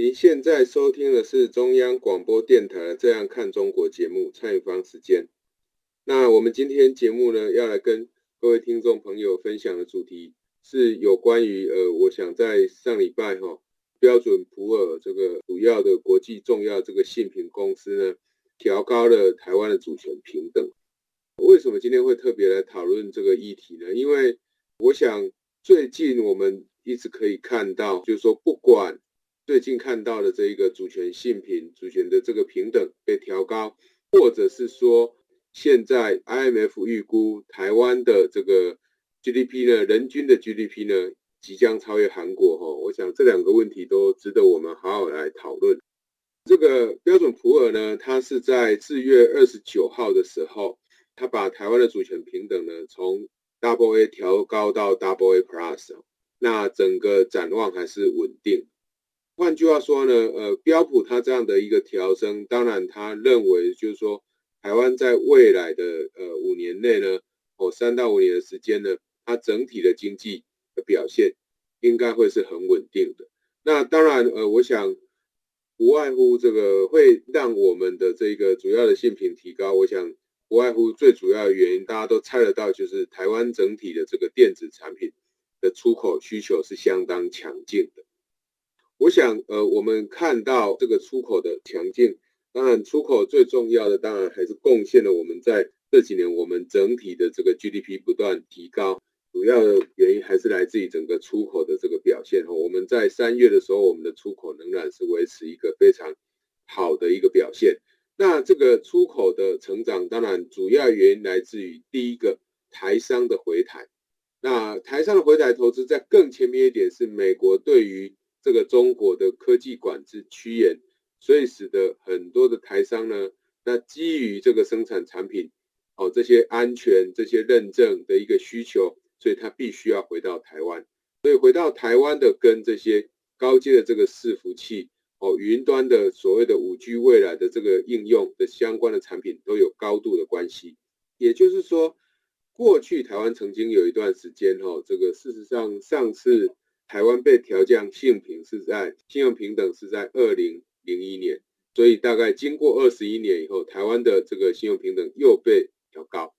您现在收听的是中央广播电台的《这样看中国》节目，蔡明芳时间。那我们今天节目呢，要来跟各位听众朋友分享的主题是有关于呃，我想在上礼拜哈、哦，标准普尔这个主要的国际重要这个信评公司呢，调高了台湾的主权平等。为什么今天会特别来讨论这个议题呢？因为我想最近我们一直可以看到，就是说不管最近看到的这一个主权信评、主权的这个平等被调高，或者是说现在 IMF 预估台湾的这个 GDP 呢，人均的 GDP 呢即将超越韩国哈，我想这两个问题都值得我们好好来讨论。这个标准普尔呢，它是在四月二十九号的时候，它把台湾的主权平等呢从 Double A 调高到 Double A Plus，那整个展望还是稳定。换句话说呢，呃，标普它这样的一个调升，当然他认为就是说，台湾在未来的呃五年内呢，哦三到五年的时间呢，它整体的经济的表现应该会是很稳定的。那当然，呃，我想不外乎这个会让我们的这个主要的性品提高。我想不外乎最主要的原因，大家都猜得到，就是台湾整体的这个电子产品的出口需求是相当强劲的。我想，呃，我们看到这个出口的强劲，当然出口最重要的，当然还是贡献了我们在这几年我们整体的这个 GDP 不断提高，主要的原因还是来自于整个出口的这个表现。哈，我们在三月的时候，我们的出口仍然是维持一个非常好的一个表现。那这个出口的成长，当然主要原因来自于第一个台商的回台。那台商的回台投资，在更前面一点是美国对于这个中国的科技管制趋严，所以使得很多的台商呢，那基于这个生产产品，哦，这些安全、这些认证的一个需求，所以他必须要回到台湾。所以回到台湾的跟这些高阶的这个伺服器，哦，云端的所谓的五 G 未来的这个应用的相关的产品都有高度的关系。也就是说，过去台湾曾经有一段时间，哈，这个事实上上次。台湾被调降信评是在信用平等是在二零零一年，所以大概经过二十一年以后，台湾的这个信用平等又被调高。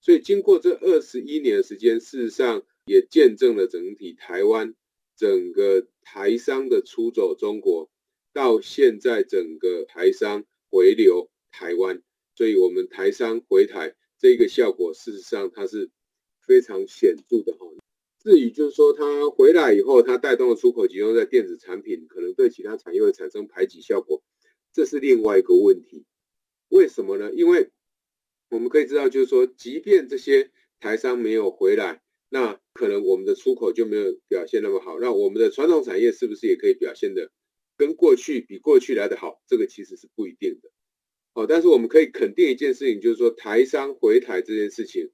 所以经过这二十一年时间，事实上也见证了整体台湾整个台商的出走中国，到现在整个台商回流台湾，所以我们台商回台这个效果，事实上它是非常显著的哈。至于就是说，它回来以后，它带动的出口集中在电子产品，可能对其他产业会产生排挤效果，这是另外一个问题。为什么呢？因为我们可以知道，就是说，即便这些台商没有回来，那可能我们的出口就没有表现那么好。那我们的传统产业是不是也可以表现的跟过去比过去来得好？这个其实是不一定的。哦，但是我们可以肯定一件事情，就是说，台商回台这件事情，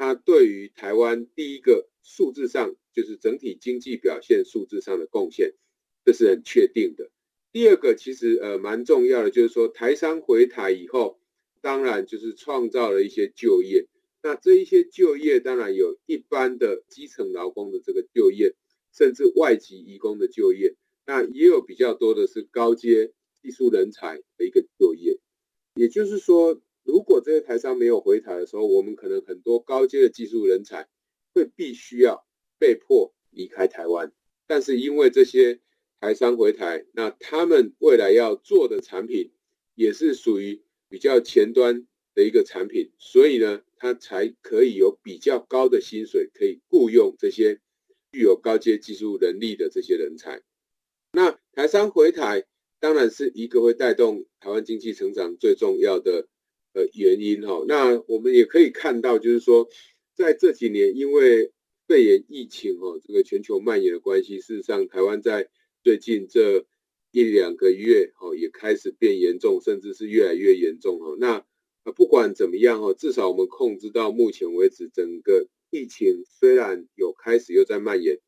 它对于台湾第一个。数字上就是整体经济表现数字上的贡献，这是很确定的。第二个其实呃蛮重要的，就是说台商回台以后，当然就是创造了一些就业。那这一些就业当然有一般的基层劳工的这个就业，甚至外籍移工的就业。那也有比较多的是高阶技术人才的一个就业。也就是说，如果这些台商没有回台的时候，我们可能很多高阶的技术人才。会必须要被迫离开台湾，但是因为这些台商回台，那他们未来要做的产品也是属于比较前端的一个产品，所以呢，他才可以有比较高的薪水，可以雇佣这些具有高阶技术能力的这些人才。那台商回台当然是一个会带动台湾经济成长最重要的呃原因哈。那我们也可以看到，就是说。在这几年，因为肺炎疫情哦，这个全球蔓延的关系，事实上，台湾在最近这一两个月哦，也开始变严重，甚至是越来越严重哦。那不管怎么样哦，至少我们控制到目前为止，整个疫情虽然有开始又在蔓延，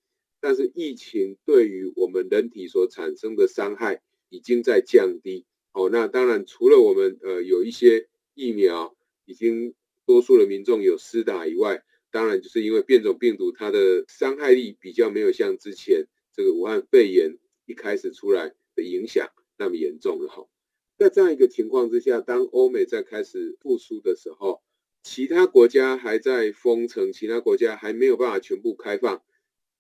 但是疫情对于我们人体所产生的伤害已经在降低哦。那当然，除了我们呃有一些疫苗已经多数的民众有施打以外，当然就是因为变种病毒它的伤害力比较没有像之前这个武汉肺炎一开始出来的影响那么严重了哈。在这样一个情况之下，当欧美在开始复苏的时候，其他国家还在封城，其他国家还没有办法全部开放。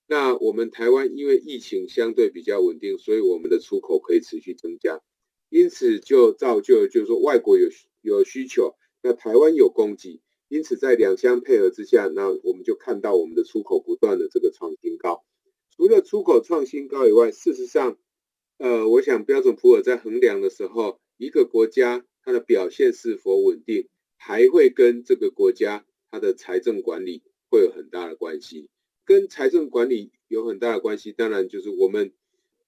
那我们台湾因为疫情相对比较稳定，所以我们的出口可以持续增加，因此就造就就是说外国有有需求，那台湾有供给，因此在两相配合之下，那我们就看到我们的出口不断的这个创新高。除了出口创新高以外，事实上，呃，我想标准普尔在衡量的时候，一个国家它的表现是否稳定，还会跟这个国家它的财政管理会有很大的关系。跟财政管理有很大的关系，当然就是我们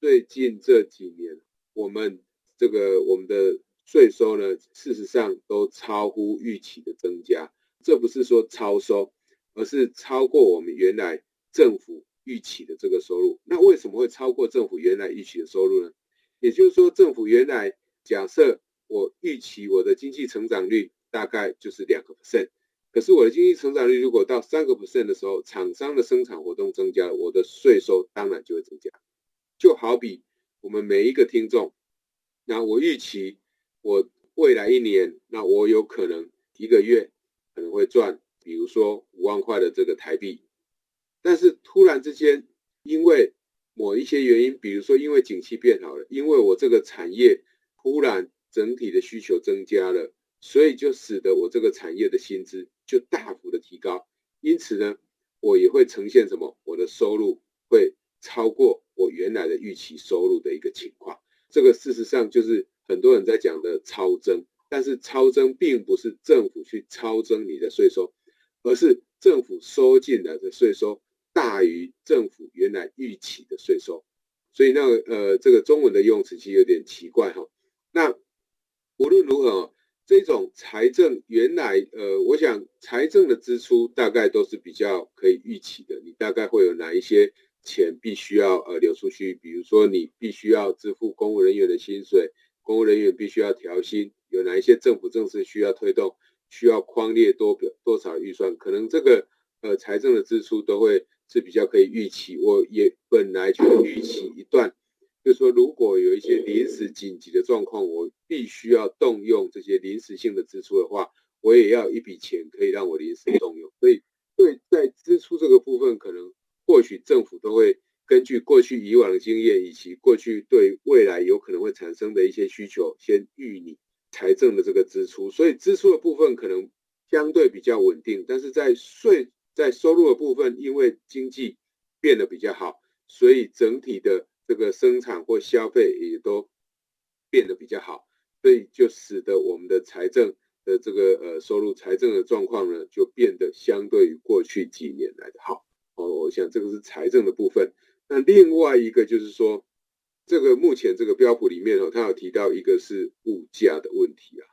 最近这几年，我们这个我们的税收呢，事实上都超乎预期的增加。这不是说超收，而是超过我们原来政府预期的这个收入。那为什么会超过政府原来预期的收入呢？也就是说，政府原来假设我预期我的经济成长率大概就是两个 percent，可是我的经济成长率如果到三个 percent 的时候，厂商的生产活动增加，我的税收当然就会增加。就好比我们每一个听众，那我预期我未来一年，那我有可能一个月可能会赚，比如说五万块的这个台币，但是突然之间因为某一些原因，比如说因为景气变好了，因为我这个产业突然整体的需求增加了，所以就使得我这个产业的薪资就大幅的提高，因此呢，我也会呈现什么？我的收入会超过我原来的预期收入的一个情况。这个事实上就是很多人在讲的超增，但是超增并不是政府去超增你的税收，而是政府收进来的税收。大于政府原来预期的税收，所以那呃，这个中文的用词其实有点奇怪哈。那无论如何，这种财政原来呃，我想财政的支出大概都是比较可以预期的。你大概会有哪一些钱必须要呃流出去？比如说你必须要支付公务人员的薪水，公务人员必须要调薪，有哪一些政府政策需要推动，需要匡列多表多少预算？可能这个呃财政的支出都会。是比较可以预期，我也本来就预期一段，就是说如果有一些临时紧急的状况，我必须要动用这些临时性的支出的话，我也要一笔钱可以让我临时动用。所以，对在支出这个部分，可能或许政府都会根据过去以往的经验，以及过去对未来有可能会产生的一些需求，先预拟财政的这个支出。所以支出的部分可能相对比较稳定，但是在税。在收入的部分，因为经济变得比较好，所以整体的这个生产或消费也都变得比较好，所以就使得我们的财政的这个呃收入财政的状况呢，就变得相对于过去几年来的好。哦，我想这个是财政的部分。那另外一个就是说，这个目前这个标普里面哦，它有提到一个是物价的问题啊。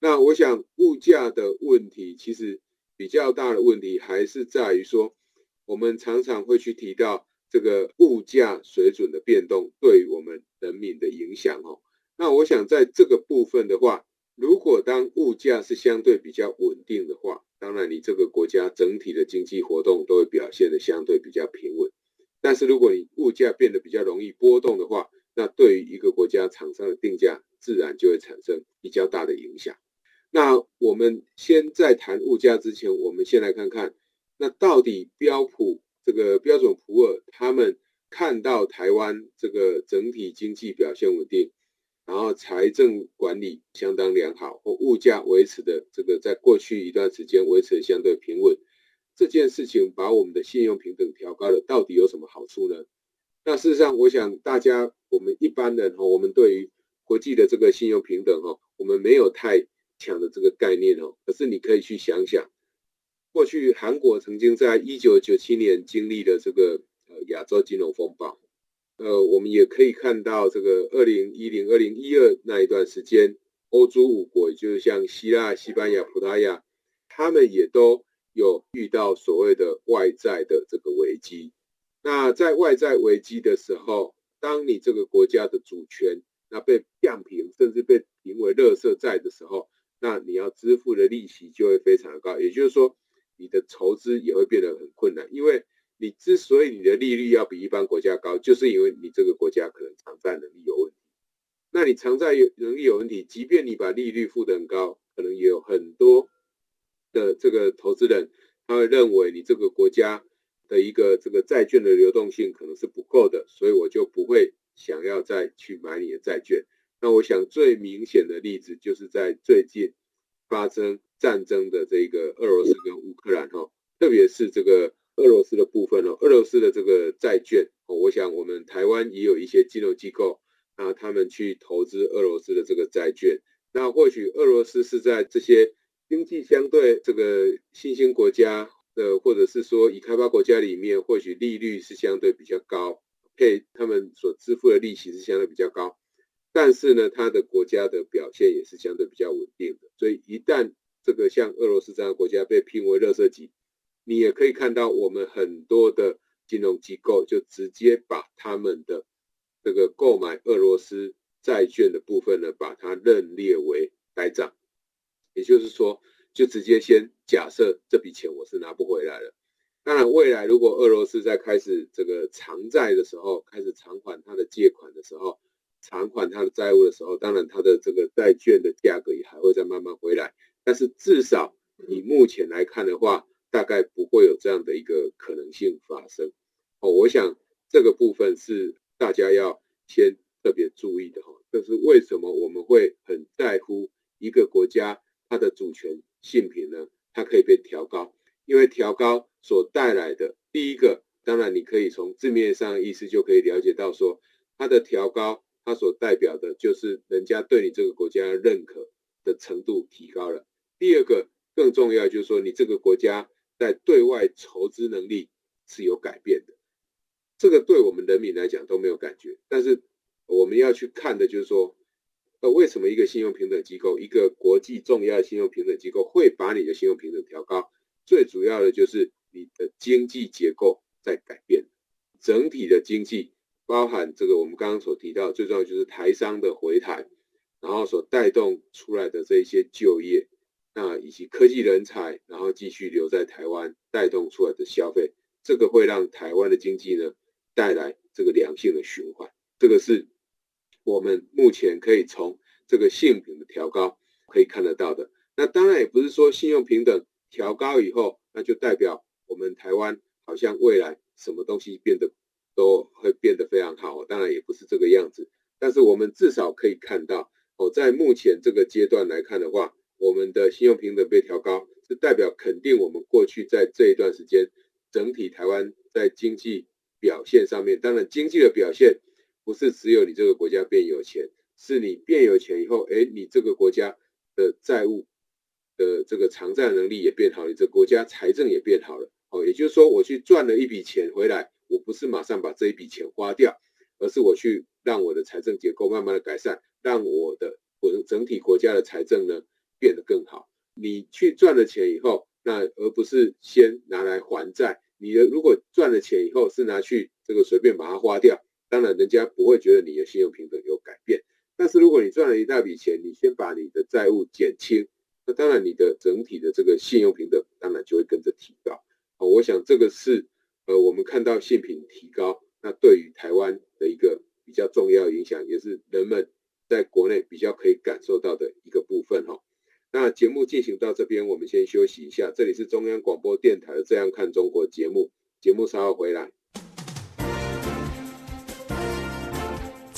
那我想物价的问题其实。比较大的问题还是在于说，我们常常会去提到这个物价水准的变动对我们人民的影响哦。那我想在这个部分的话，如果当物价是相对比较稳定的话，当然你这个国家整体的经济活动都会表现得相对比较平稳。但是如果你物价变得比较容易波动的话，那对于一个国家厂商的定价自然就会产生比较大的影响。那我们先在谈物价之前，我们先来看看，那到底标普这个标准普尔他们看到台湾这个整体经济表现稳定，然后财政管理相当良好，或物价维持的这个在过去一段时间维持相对平稳，这件事情把我们的信用平等调高了，到底有什么好处呢？那事实上，我想大家我们一般人哈，我们对于国际的这个信用平等哈，我们没有太强的这个概念哦，可是你可以去想想，过去韩国曾经在一九九七年经历了这个呃亚洲金融风暴，呃，我们也可以看到这个二零一零、二零一二那一段时间，欧洲五国，也就是像希腊、西班牙、葡萄牙，他们也都有遇到所谓的外债的这个危机。那在外债危机的时候，当你这个国家的主权那被降评，甚至被评为垃圾债的时候，那你要支付的利息就会非常的高，也就是说，你的筹资也会变得很困难。因为你之所以你的利率要比一般国家高，就是因为你这个国家可能偿债能力有问题。那你偿债有能力有问题，即便你把利率付得很高，可能也有很多的这个投资人，他会认为你这个国家的一个这个债券的流动性可能是不够的，所以我就不会想要再去买你的债券。那我想最明显的例子就是在最近发生战争的这个俄罗斯跟乌克兰哈，特别是这个俄罗斯的部分哦，俄罗斯的这个债券哦，我想我们台湾也有一些金融机构，那他们去投资俄罗斯的这个债券，那或许俄罗斯是在这些经济相对这个新兴国家的，或者是说已开发国家里面，或许利率是相对比较高，配他们所支付的利息是相对比较高。但是呢，它的国家的表现也是相对比较稳定的，所以一旦这个像俄罗斯这样的国家被评为垃圾级，你也可以看到我们很多的金融机构就直接把他们的这个购买俄罗斯债券的部分呢，把它认列为呆账，也就是说，就直接先假设这笔钱我是拿不回来了。当然，未来如果俄罗斯在开始这个偿债的时候，开始偿还他的借款的时候，偿还他的债务的时候，当然他的这个债券的价格也还会再慢慢回来，但是至少以目前来看的话，大概不会有这样的一个可能性发生。哦，我想这个部分是大家要先特别注意的哈。这是为什么我们会很在乎一个国家它的主权信评呢？它可以被调高，因为调高所带来的第一个，当然你可以从字面上意思就可以了解到说它的调高。它所代表的就是人家对你这个国家的认可的程度提高了。第二个更重要就是说，你这个国家在对外筹资能力是有改变的。这个对我们人民来讲都没有感觉，但是我们要去看的就是说，呃，为什么一个信用评等机构，一个国际重要信用评等机构会把你的信用评等调高？最主要的就是你的经济结构在改变，整体的经济。包含这个，我们刚刚所提到，最重要就是台商的回台，然后所带动出来的这一些就业，那以及科技人才，然后继续留在台湾，带动出来的消费，这个会让台湾的经济呢带来这个良性的循环。这个是我们目前可以从这个信用评的调高可以看得到的。那当然也不是说信用评等调高以后，那就代表我们台湾好像未来什么东西变得。都会变得非常好，当然也不是这个样子，但是我们至少可以看到，哦，在目前这个阶段来看的话，我们的信用评等被调高，是代表肯定我们过去在这一段时间，整体台湾在经济表现上面，当然经济的表现不是只有你这个国家变有钱，是你变有钱以后，哎，你这个国家的债务的这个偿债能力也变好，你这国家财政也变好了，哦，也就是说我去赚了一笔钱回来。我不是马上把这一笔钱花掉，而是我去让我的财政结构慢慢的改善，让我的我的整体国家的财政呢变得更好。你去赚了钱以后，那而不是先拿来还债。你的如果赚了钱以后是拿去这个随便把它花掉，当然人家不会觉得你的信用评等有改变。但是如果你赚了一大笔钱，你先把你的债务减轻，那当然你的整体的这个信用评等当然就会跟着提高。好，我想这个是。呃，我们看到信评提高，那对于台湾的一个比较重要影响，也是人们在国内比较可以感受到的一个部分哈。那节目进行到这边，我们先休息一下。这里是中央广播电台的《这样看中国》节目，节目稍后回来。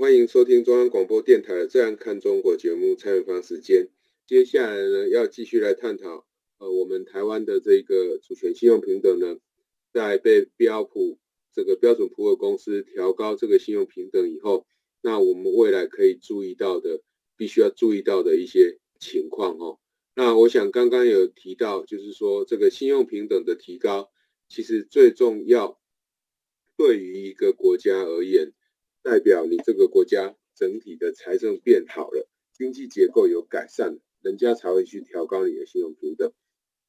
欢迎收听中央广播电台《这样看中国》节目。蔡明芳时间，接下来呢要继续来探讨，呃，我们台湾的这个主权信用平等呢，在被标普这个标准普尔公司调高这个信用平等以后，那我们未来可以注意到的，必须要注意到的一些情况哦。那我想刚刚有提到，就是说这个信用平等的提高，其实最重要。对于一个国家而言，代表你这个国家整体的财政变好了，经济结构有改善，人家才会去调高你的信用评等。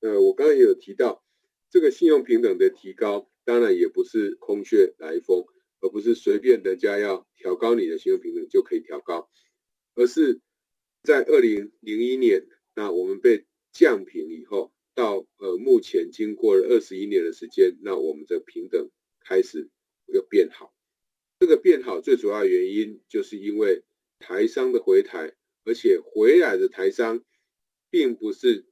呃，我刚刚也有提到，这个信用评等的提高，当然也不是空穴来风，而不是随便人家要调高你的信用评等就可以调高，而是在二零零一年，那我们被降平以后，到呃目前经过了二十一年的时间，那我们的平等开始。又变好，这个变好最主要原因就是因为台商的回台，而且回来的台商并不是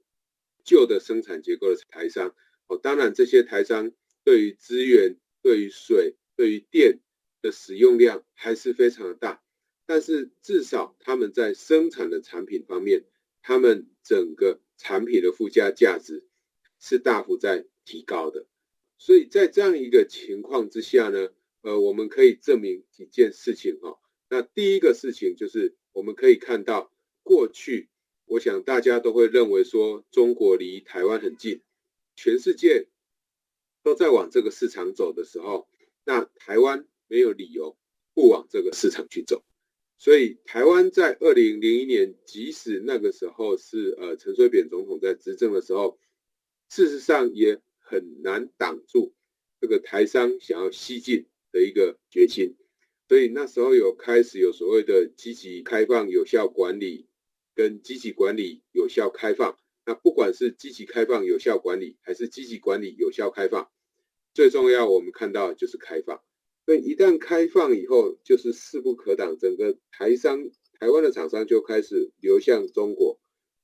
旧的生产结构的台商哦。当然，这些台商对于资源、对于水、对于电的使用量还是非常的大，但是至少他们在生产的产品方面，他们整个产品的附加价值是大幅在提高的。所以在这样一个情况之下呢，呃，我们可以证明几件事情哈。那第一个事情就是我们可以看到，过去我想大家都会认为说中国离台湾很近，全世界都在往这个市场走的时候，那台湾没有理由不往这个市场去走。所以台湾在二零零一年，即使那个时候是呃陈水扁总统在执政的时候，事实上也。很难挡住这个台商想要西进的一个决心，所以那时候有开始有所谓的积极开放有效管理跟积极管理有效开放。那不管是积极开放有效管理还是积极管理有效开放，最重要我们看到就是开放。所以一旦开放以后，就是势不可挡，整个台商台湾的厂商就开始流向中国。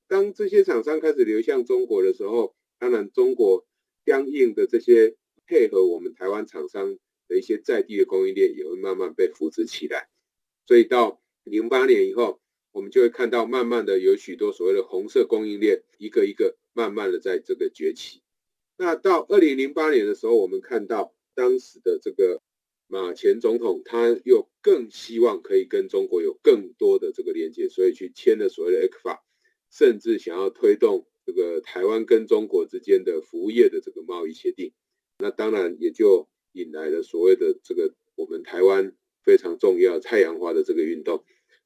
当这些厂商开始流向中国的时候，当然中国。相应的这些配合我们台湾厂商一些在地的供应链也会慢慢被扶持起来，所以到零八年以后，我们就会看到慢慢的有许多所谓的红色供应链一个一个慢慢的在这个崛起。那到二零零八年的时候，我们看到当时的这个马前总统，他又更希望可以跟中国有更多的这个连接，所以去签了所谓的 ECFA，甚至想要推动。这个台湾跟中国之间的服务业的这个贸易协定，那当然也就引来了所谓的这个我们台湾非常重要太阳花的这个运动。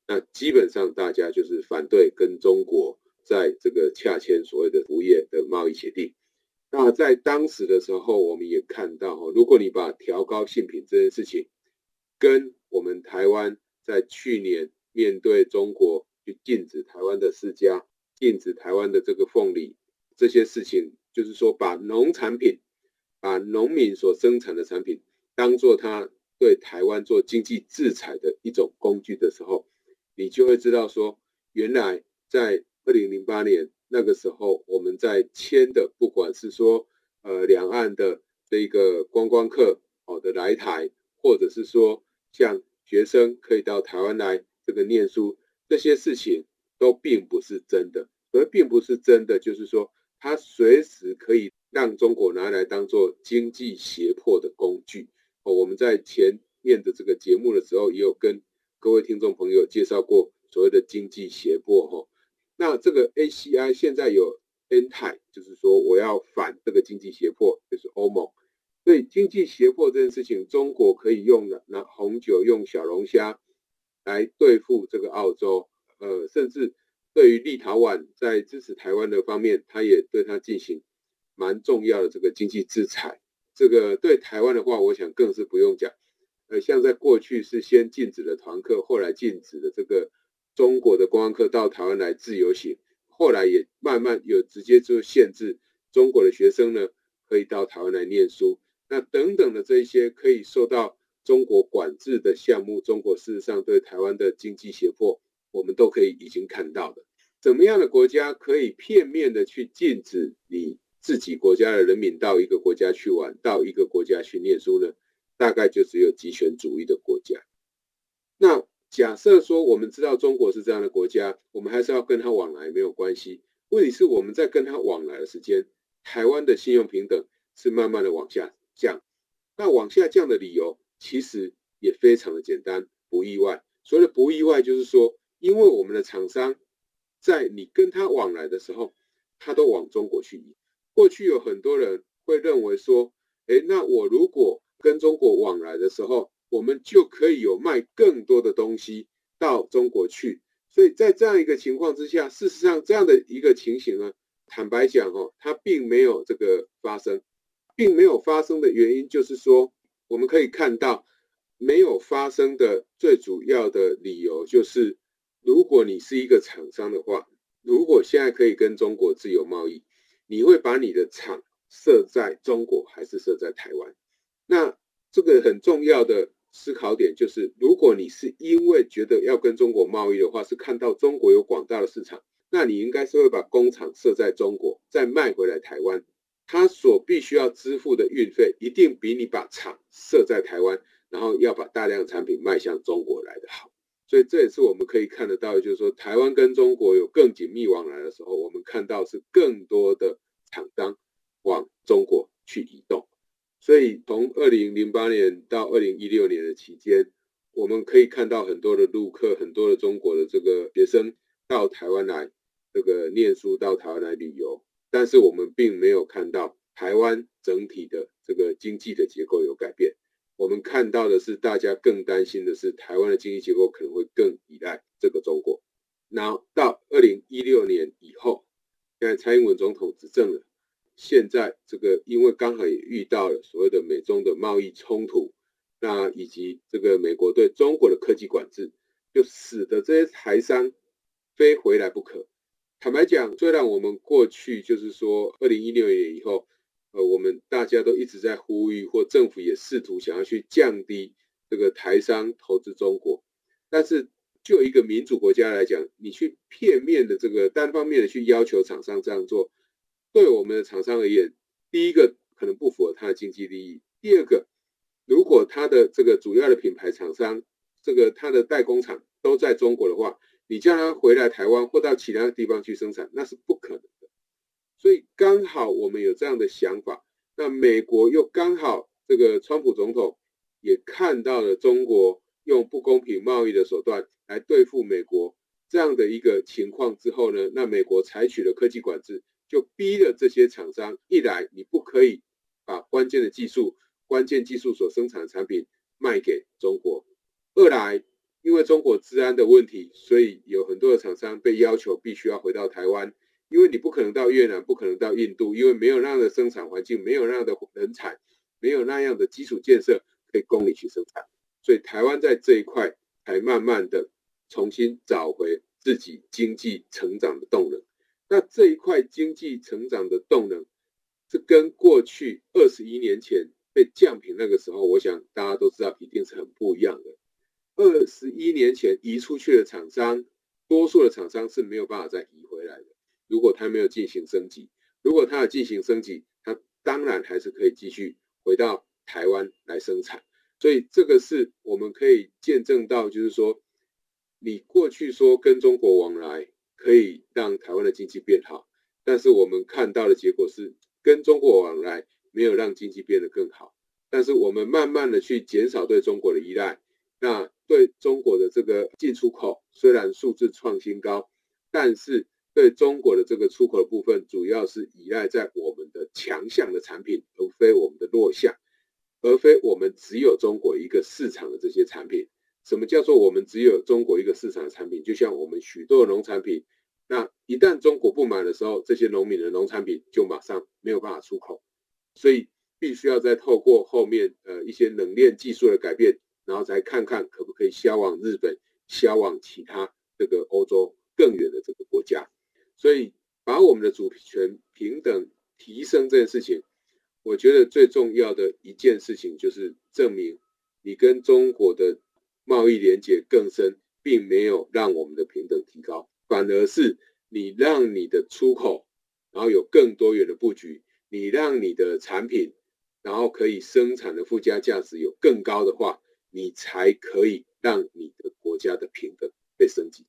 那基本上大家就是反对跟中国在这个洽签所谓的服务业的贸易协定。那在当时的时候，我们也看到，如果你把调高性品这件事情跟我们台湾在去年面对中国去禁止台湾的释迦。禁止台湾的这个凤梨这些事情，就是说把农产品、把农民所生产的产品当做他对台湾做经济制裁的一种工具的时候，你就会知道说，原来在二零零八年那个时候，我们在签的，不管是说呃两岸的这个观光客好的来台，或者是说像学生可以到台湾来这个念书这些事情。都并不是真的，而并不是真的，就是说，他随时可以让中国拿来当做经济胁迫的工具。哦，我们在前面的这个节目的时候，也有跟各位听众朋友介绍过所谓的经济胁迫。哈，那这个 ACI 现在有 N 态，就是说我要反这个经济胁迫，就是欧盟。所以经济胁迫这件事情，中国可以用的拿红酒、用小龙虾来对付这个澳洲。呃，甚至对于立陶宛在支持台湾的方面，他也对他进行蛮重要的这个经济制裁。这个对台湾的话，我想更是不用讲。呃，像在过去是先禁止了团客，后来禁止了这个中国的观光客到台湾来自由行，后来也慢慢有直接就限制中国的学生呢可以到台湾来念书，那等等的这一些可以受到中国管制的项目，中国事实上对台湾的经济胁迫，我们都可以已经看到的。怎么样的国家可以片面的去禁止你自己国家的人民到一个国家去玩，到一个国家去念书呢？大概就只有极权主义的国家。那假设说我们知道中国是这样的国家，我们还是要跟他往来没有关系。问题是我们在跟他往来的时间，台湾的信用平等是慢慢的往下降。那往下降的理由其实也非常的简单，不意外。所谓的不意外，就是说，因为我们的厂商在你跟他往来的时候，他都往中国去。过去有很多人会认为说，诶，那我如果跟中国往来的时候，我们就可以有卖更多的东西到中国去。所以在这样一个情况之下，事实上这样的一个情形呢，坦白讲哦，它并没有这个发生，并没有发生的原因就是说，我们可以看到没有发生的最主要的理由就是，如果你是一个厂商的话，如果现在可以跟中国自由贸易，你会把你的厂设在中国还是设在台湾？那这个很重要的思考点就是，如果你是因为觉得要跟中国贸易的话，是看到中国有广大的市场，那你应该是会把工厂设在中国，再卖回来台湾。他所必须要支付的运费，一定比你把厂设在台湾，然后要把大量产品卖向中国来的好。所以这也是我们可以看得到，就是说台湾跟中国有更紧密往来的时候，我们看到是更多的厂商往中国去移动。所以，从二零零八年到二零一六年的期间，我们可以看到很多的陆客，很多的中国的这个学生到台湾来这个念书，到台湾来旅游。但是，我们并没有看到台湾整体的这个经济的结构有改变。我们看到的是，大家更担心的是，台湾的经济结构可能会更依赖这个中国。然后到二零一六年以后，现在蔡英文总统执政了。现在这个，因为刚好也遇到了所谓的美中的贸易冲突，那以及这个美国对中国的科技管制，就使得这些台商非回来不可。坦白讲，虽然我们过去就是说，二零一六年以后，呃，我们大家都一直在呼吁，或政府也试图想要去降低这个台商投资中国，但是就一个民主国家来讲，你去片面的这个单方面的去要求厂商这样做。对我们的厂商而言，第一个可能不符合他的经济利益；第二个，如果他的这个主要的品牌厂商，这个他的代工厂都在中国的话，你叫他回来台湾或到其他地方去生产，那是不可能。所以刚好我们有这样的想法，那美国又刚好这个川普总统也看到了中国用不公平贸易的手段来对付美国这样的一个情况之后呢，那美国采取了科技管制。就逼了这些厂商，一来你不可以把关键的技术、关键技术所生产的产品卖给中国；二来，因为中国治安的问题，所以有很多的厂商被要求必须要回到台湾，因为你不可能到越南，不可能到印度，因为没有那样的生产环境，没有那样的人才，没有那样的基础建设可以供你去生产，所以台湾在这一块才慢慢的重新找回自己经济成长的动能。那这一块经济成长的动能，是跟过去二十一年前被降平那个时候，我想大家都知道，一定是很不一样的。二十一年前移出去的厂商，多数的厂商是没有办法再移回来的。如果他没有进行升级，如果他要进行升级，他当然还是可以继续回到台湾来生产。所以这个是我们可以见证到，就是说，你过去说跟中国往来。可以让台湾的经济变好，但是我们看到的结果是，跟中国往来没有让经济变得更好。但是我们慢慢的去减少对中国的依赖，那对中国的这个进出口虽然数字创新高，但是对中国的这个出口的部分，主要是依赖在我们的强项的产品，而非我们的弱项，而非我们只有中国一个市场的这些产品。什么叫做我们只有中国一个市场的产品？就像我们许多农产品，那一旦中国不买的时候，这些农民的农产品就马上没有办法出口，所以必须要再透过后面呃一些冷链技术的改变，然后再看看可不可以销往日本，销往其他这个欧洲更远的这个国家。所以把我们的主权平等提升这件事情，我觉得最重要的一件事情就是证明你跟中国的贸易连接更深，并没有让我们的平等提高，反而是你让你的出口，然后有更多元的布局，你让你的产品，然后可以生产的附加价值有更高的话，你才可以让你的国家的平等被升级，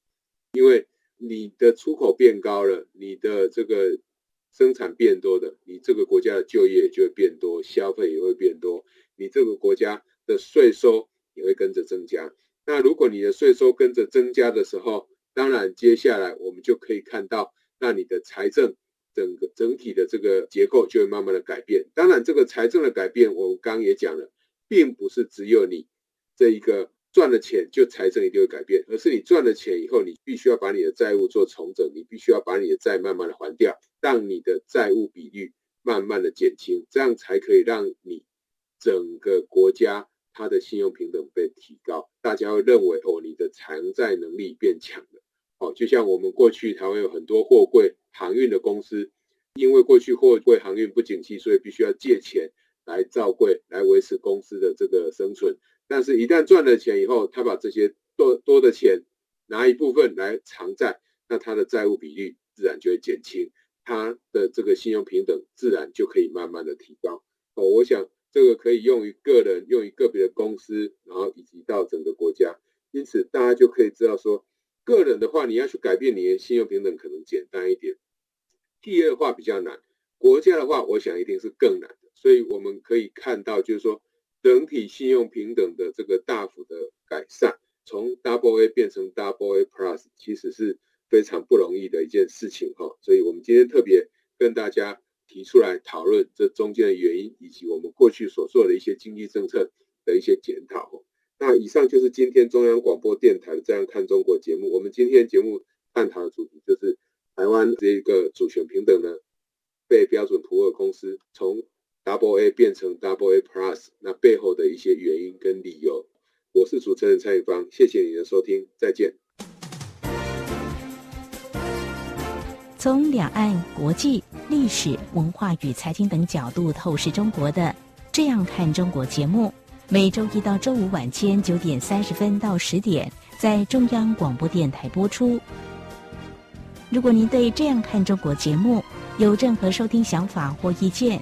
因为你的出口变高了，你的这个生产变多的，你这个国家的就业就会变多，消费也会变多，你这个国家的税收也会跟着增加。那如果你的税收跟着增加的时候，当然接下来我们就可以看到，那你的财政整个整体的这个结构就会慢慢的改变。当然，这个财政的改变，我刚也讲了，并不是只有你这一个赚了钱就财政一定会改变，而是你赚了钱以后，你必须要把你的债务做重整，你必须要把你的债慢慢的还掉，让你的债务比率慢慢的减轻，这样才可以让你整个国家。它的信用平等被提高，大家会认为哦，你的偿债能力变强了。哦，就像我们过去台湾有很多货柜航运的公司，因为过去货柜航运不景气，所以必须要借钱来造柜，来维持公司的这个生存。但是，一旦赚了钱以后，他把这些多多的钱拿一部分来偿债，那他的债务比率自然就会减轻，他的这个信用平等自然就可以慢慢的提高。哦，我想。这个可以用于个人，用于个别的公司，然后以及到整个国家。因此，大家就可以知道说，个人的话，你要去改变你的信用平等可能简单一点；企业的话比较难；国家的话，我想一定是更难的。所以我们可以看到，就是说，整体信用平等的这个大幅的改善，从 Double A 变成 Double A Plus，其实是非常不容易的一件事情哈。所以我们今天特别跟大家。提出来讨论这中间的原因，以及我们过去所做的一些经济政策的一些检讨。那以上就是今天中央广播电台的《这样看中国》节目。我们今天节目探讨的主题就是台湾这一个主权平等呢，被标准普尔公司从 Double A 变成 Double A Plus，那背后的一些原因跟理由。我是主持人蔡明芳，谢谢你的收听，再见。从两岸国际。历史文化与财经等角度透视中国的《这样看中国》节目，每周一到周五晚间九点三十分到十点在中央广播电台播出。如果您对《这样看中国》节目有任何收听想法或意见，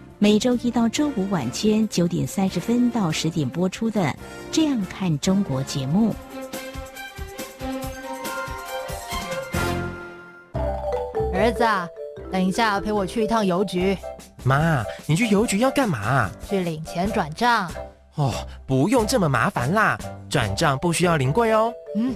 每周一到周五晚间九点三十分到十点播出的《这样看中国》节目。儿子啊。等一下，陪我去一趟邮局。妈，你去邮局要干嘛？去领钱转账。哦，不用这么麻烦啦，转账不需要临柜哦。嗯，